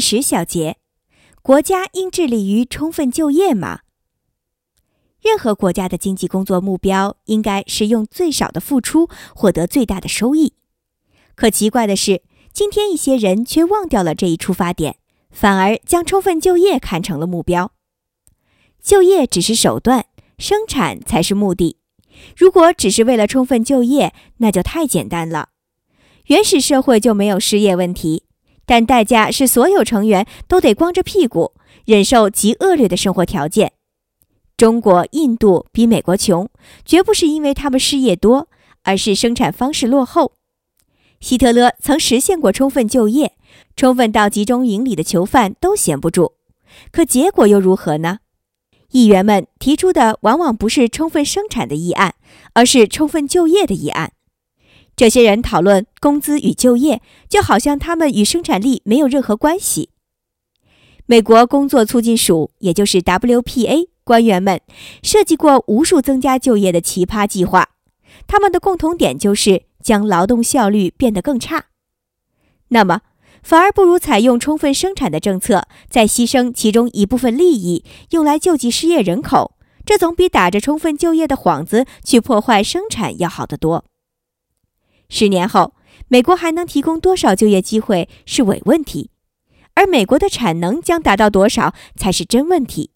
第十小节，国家应致力于充分就业吗？任何国家的经济工作目标应该是用最少的付出获得最大的收益。可奇怪的是，今天一些人却忘掉了这一出发点，反而将充分就业看成了目标。就业只是手段，生产才是目的。如果只是为了充分就业，那就太简单了。原始社会就没有失业问题，但代价是所有成员都得光着屁股忍受极恶劣的生活条件。中国、印度比美国穷，绝不是因为他们失业多，而是生产方式落后。希特勒曾实现过充分就业，充分到集中营里的囚犯都闲不住。可结果又如何呢？议员们提出的往往不是充分生产的议案，而是充分就业的议案。这些人讨论工资与就业，就好像他们与生产力没有任何关系。美国工作促进署，也就是 WPA 官员们设计过无数增加就业的奇葩计划，他们的共同点就是将劳动效率变得更差。那么，反而不如采用充分生产的政策，再牺牲其中一部分利益用来救济失业人口，这总比打着充分就业的幌子去破坏生产要好得多。十年后，美国还能提供多少就业机会是伪问题，而美国的产能将达到多少才是真问题。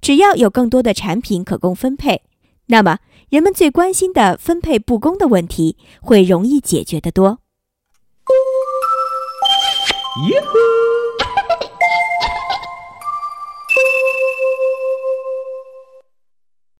只要有更多的产品可供分配，那么人们最关心的分配不公的问题会容易解决得多。耶呼！